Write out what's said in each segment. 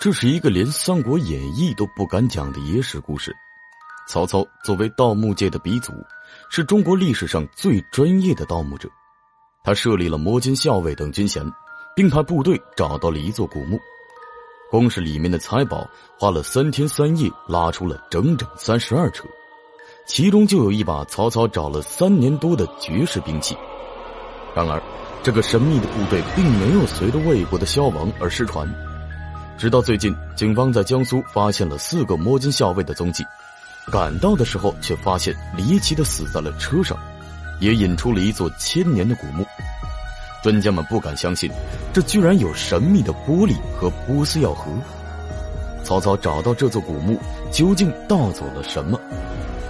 这是一个连《三国演义》都不敢讲的野史故事。曹操作为盗墓界的鼻祖，是中国历史上最专业的盗墓者。他设立了摸金校尉等军衔，并派部队找到了一座古墓。光是里面的财宝，花了三天三夜拉出了整整三十二车，其中就有一把曹操找了三年多的绝世兵器。然而，这个神秘的部队并没有随着魏国的消亡而失传。直到最近，警方在江苏发现了四个摸金校尉的踪迹，赶到的时候却发现离奇的死在了车上，也引出了一座千年的古墓。专家们不敢相信，这居然有神秘的玻璃和波斯药盒。曹操找到这座古墓，究竟盗走了什么？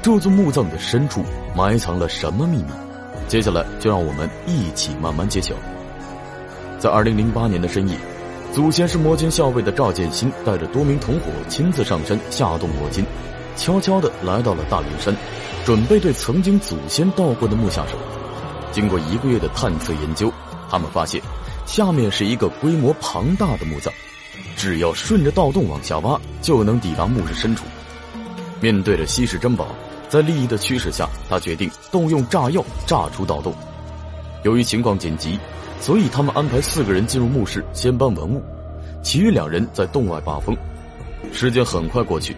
这座墓葬的深处埋藏了什么秘密？接下来就让我们一起慢慢揭晓。在二零零八年的深夜。祖先是摸金校尉的赵建新，带着多名同伙亲自上山下洞摸金，悄悄地来到了大云山，准备对曾经祖先盗过的墓下手。经过一个月的探测研究，他们发现下面是一个规模庞大的墓葬，只要顺着盗洞往下挖，就能抵达墓室深处。面对着稀世珍宝，在利益的驱使下，他决定动用炸药炸出盗洞。由于情况紧急。所以，他们安排四个人进入墓室，先搬文物，其余两人在洞外把风。时间很快过去，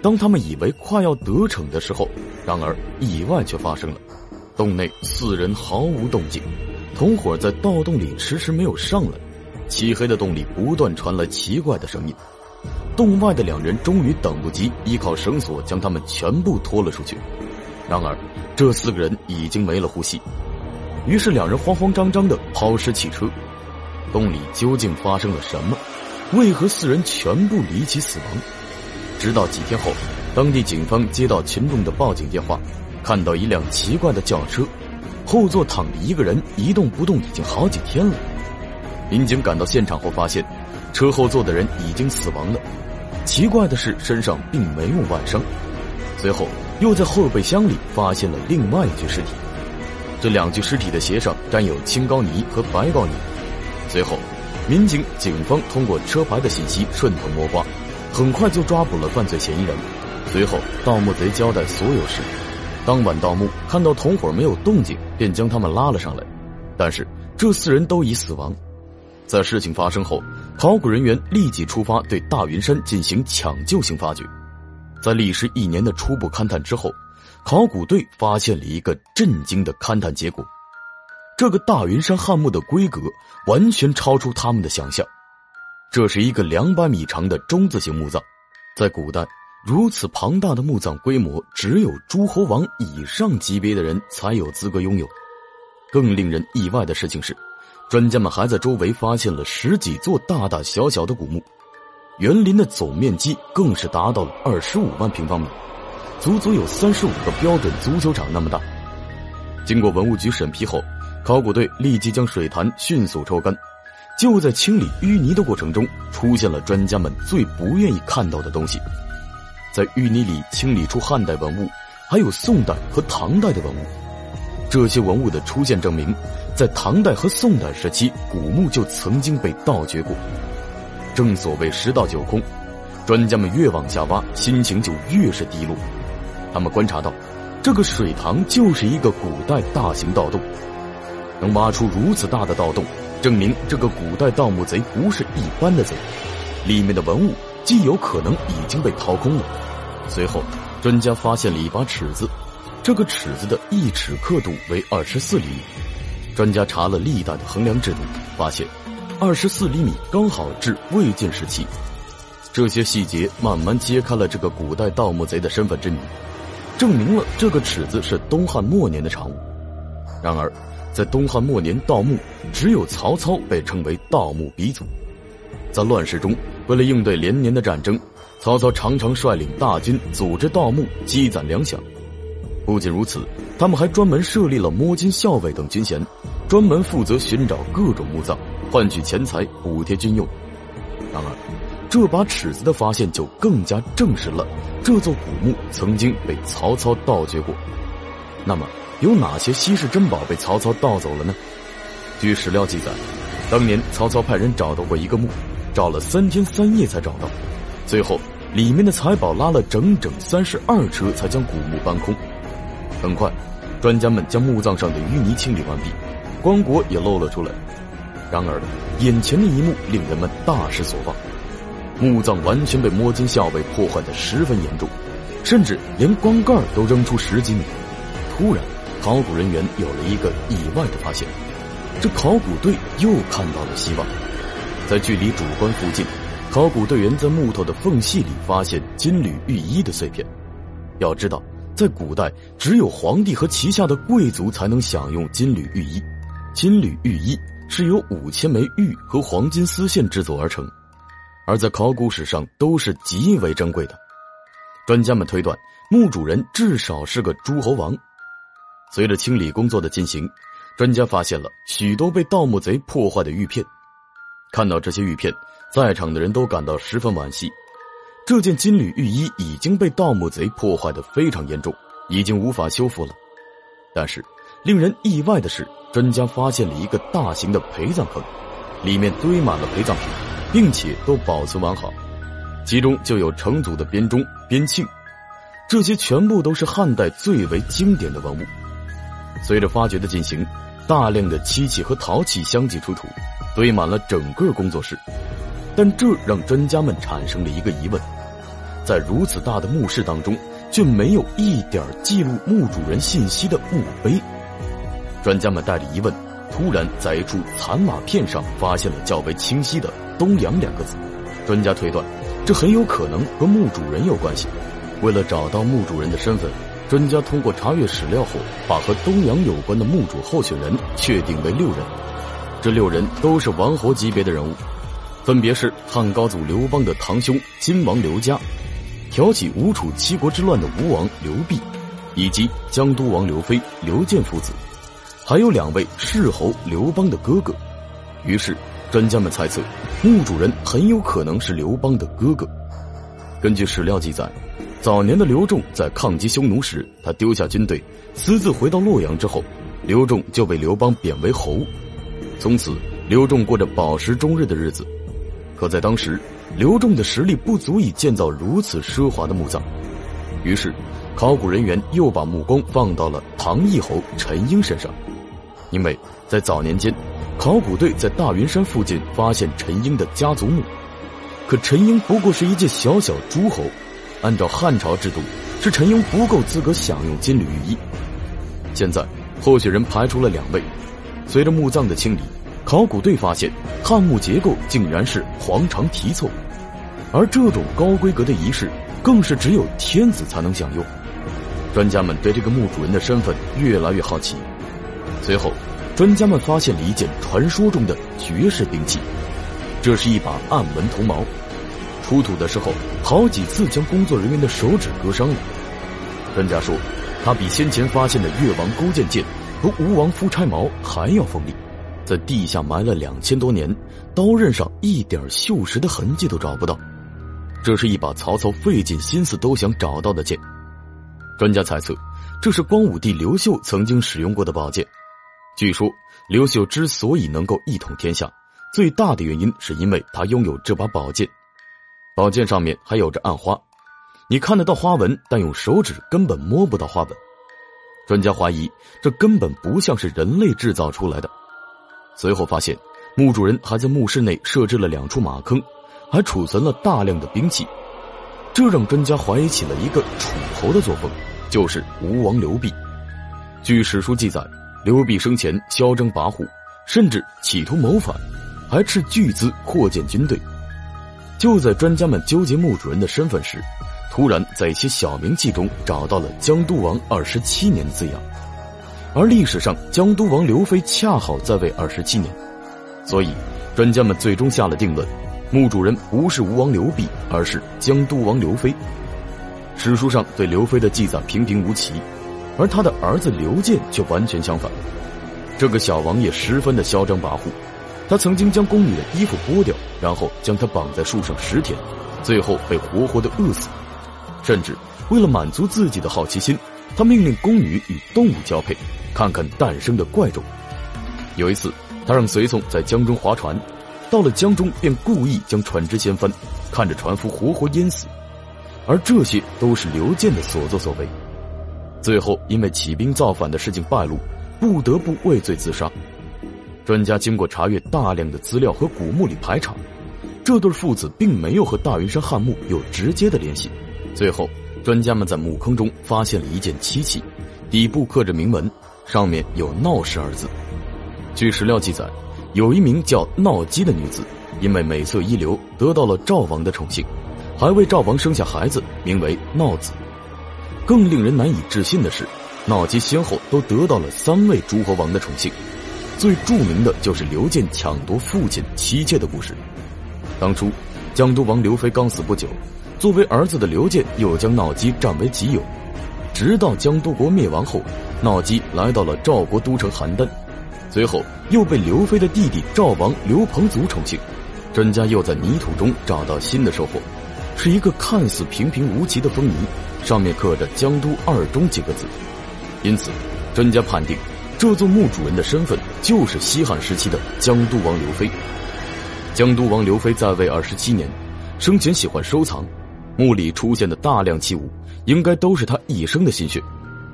当他们以为快要得逞的时候，然而意外却发生了。洞内四人毫无动静，同伙在盗洞里迟迟没有上来。漆黑的洞里不断传来奇怪的声音。洞外的两人终于等不及，依靠绳索将他们全部拖了出去。然而，这四个人已经没了呼吸。于是两人慌慌张张的抛尸弃车，洞里究竟发生了什么？为何四人全部离奇死亡？直到几天后，当地警方接到群众的报警电话，看到一辆奇怪的轿车，后座躺着一个人，一动不动已经好几天了。民警赶到现场后发现，车后座的人已经死亡了。奇怪的是，身上并没有外伤。随后又在后备箱里发现了另外一具尸体。这两具尸体的鞋上沾有青膏泥和白膏泥。随后，民警、警方通过车牌的信息顺藤摸瓜，很快就抓捕了犯罪嫌疑人。随后，盗墓贼交代所有事。当晚盗墓，看到同伙没有动静，便将他们拉了上来。但是，这四人都已死亡。在事情发生后，考古人员立即出发对大云山进行抢救性发掘。在历时一年的初步勘探之后。考古队发现了一个震惊的勘探结果：这个大云山汉墓的规格完全超出他们的想象。这是一个两百米长的中字形墓葬，在古代，如此庞大的墓葬规模，只有诸侯王以上级别的人才有资格拥有。更令人意外的事情是，专家们还在周围发现了十几座大大小小的古墓，园林的总面积更是达到了二十五万平方米。足足有三十五个标准足球场那么大。经过文物局审批后，考古队立即将水潭迅速抽干。就在清理淤泥的过程中，出现了专家们最不愿意看到的东西。在淤泥里清理出汉代文物，还有宋代和唐代的文物。这些文物的出现证明，在唐代和宋代时期，古墓就曾经被盗掘过。正所谓十盗九空，专家们越往下挖，心情就越是低落。他们观察到，这个水塘就是一个古代大型盗洞，能挖出如此大的盗洞，证明这个古代盗墓贼不是一般的贼，里面的文物极有可能已经被掏空了。随后，专家发现了一把尺子，这个尺子的一尺刻度为二十四厘米。专家查了历代的衡量制度，发现二十四厘米刚好至魏晋时期。这些细节慢慢揭开了这个古代盗墓贼的身份之谜。证明了这个尺子是东汉末年的产物。然而，在东汉末年盗墓，只有曹操被称为盗墓鼻祖。在乱世中，为了应对连年的战争，曹操常常率领大军组织盗墓，积攒粮饷。不仅如此，他们还专门设立了摸金校尉等军衔，专门负责寻找各种墓葬，换取钱财补贴军用。然而，这把尺子的发现就更加证实了这座古墓曾经被曹操盗掘过。那么，有哪些稀世珍宝被曹操盗走了呢？据史料记载，当年曹操派人找到过一个墓，找了三天三夜才找到，最后里面的财宝拉了整整三十二车才将古墓搬空。很快，专家们将墓葬上的淤泥清理完毕，棺椁也露了出来。然而，眼前的一幕令人们大失所望：墓葬完全被摸金校尉破坏的十分严重，甚至连棺盖都扔出十几米。突然，考古人员有了一个意外的发现，这考古队又看到了希望。在距离主棺附近，考古队员在木头的缝隙里发现金缕玉衣的碎片。要知道。在古代，只有皇帝和旗下的贵族才能享用金缕玉衣。金缕玉衣是由五千枚玉和黄金丝线制作而成，而在考古史上都是极为珍贵的。专家们推断，墓主人至少是个诸侯王。随着清理工作的进行，专家发现了许多被盗墓贼破坏的玉片。看到这些玉片，在场的人都感到十分惋惜。这件金缕玉衣已经被盗墓贼破坏的非常严重，已经无法修复了。但是，令人意外的是，专家发现了一个大型的陪葬坑，里面堆满了陪葬品，并且都保存完好。其中就有成祖的编钟、编磬，这些全部都是汉代最为经典的文物。随着发掘的进行，大量的漆器和陶器相继出土，堆满了整个工作室。但这让专家们产生了一个疑问。在如此大的墓室当中，却没有一点记录墓主人信息的墓碑。专家们带着疑问，突然在一处残瓦片上发现了较为清晰的“东阳”两个字。专家推断，这很有可能和墓主人有关系。为了找到墓主人的身份，专家通过查阅史料后，把和东阳有关的墓主候选人确定为六人。这六人都是王侯级别的人物，分别是汉高祖刘邦的堂兄金王刘嘉。挑起吴楚七国之乱的吴王刘濞，以及江都王刘飞、刘建父子，还有两位世侯刘邦的哥哥。于是，专家们猜测，墓主人很有可能是刘邦的哥哥。根据史料记载，早年的刘仲在抗击匈奴时，他丢下军队，私自回到洛阳之后，刘仲就被刘邦贬为侯，从此刘仲过着饱食终日的日子。可在当时，刘仲的实力不足以建造如此奢华的墓葬，于是，考古人员又把目光放到了唐义侯陈婴身上，因为在早年间，考古队在大云山附近发现陈英的家族墓，可陈英不过是一介小小诸侯，按照汉朝制度，是陈英不够资格享用金缕玉衣。现在，候选人排除了两位，随着墓葬的清理，考古队发现汉墓结构竟然是黄肠题凑。而这种高规格的仪式，更是只有天子才能享用。专家们对这个墓主人的身份越来越好奇。随后，专家们发现了一件传说中的绝世兵器，这是一把暗纹铜矛。出土的时候，好几次将工作人员的手指割伤了。专家说，它比先前发现的越王勾践剑和吴王夫差矛还要锋利，在地下埋了两千多年，刀刃上一点锈蚀的痕迹都找不到。这是一把曹操费尽心思都想找到的剑，专家猜测，这是光武帝刘秀曾经使用过的宝剑。据说，刘秀之所以能够一统天下，最大的原因是因为他拥有这把宝剑。宝剑上面还有着暗花，你看得到花纹，但用手指根本摸不到花纹。专家怀疑，这根本不像是人类制造出来的。随后发现，墓主人还在墓室内设置了两处马坑。还储存了大量的兵器，这让专家怀疑起了一个楚侯的作风，就是吴王刘濞。据史书记载，刘濞生前嚣张跋扈，甚至企图谋反，还斥巨资扩建军队。就在专家们纠结墓主人的身份时，突然在一些小名记中找到了江都王二十七年的字样，而历史上江都王刘飞恰好在位二十七年，所以专家们最终下了定论。墓主人不是吴王刘濞，而是江都王刘飞。史书上对刘飞的记载平平无奇，而他的儿子刘建却完全相反。这个小王爷十分的嚣张跋扈，他曾经将宫女的衣服剥掉，然后将她绑在树上十天，最后被活活的饿死。甚至为了满足自己的好奇心，他命令宫女与动物交配，看看诞生的怪种。有一次，他让随从在江中划船。到了江中便故意将船只掀翻，看着船夫活活淹死，而这些都是刘健的所作所为。最后因为起兵造反的事情败露，不得不畏罪自杀。专家经过查阅大量的资料和古墓里排查，这对父子并没有和大云山汉墓有直接的联系。最后，专家们在墓坑中发现了一件漆器，底部刻着铭文，上面有“闹氏”二字。据史料记载，有一名叫闹姬的女子，因为美色一流，得到了赵王的宠幸，还为赵王生下孩子，名为闹子。更令人难以置信的是，闹姬先后都得到了三位诸侯王的宠幸。最著名的就是刘建抢夺父亲妻妾的故事。当初，江都王刘飞刚死不久，作为儿子的刘建又将闹姬占为己有。直到江都国灭亡后，闹姬来到了赵国都城邯郸。随后又被刘飞的弟弟赵王刘彭祖宠幸，专家又在泥土中找到新的收获，是一个看似平平无奇的封泥，上面刻着“江都二中”几个字。因此，专家判定这座墓主人的身份就是西汉时期的江都王刘飞。江都王刘飞在位二十七年，生前喜欢收藏，墓里出现的大量器物，应该都是他一生的心血。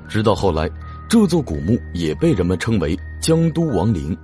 直到后来。这座古墓也被人们称为江都王陵。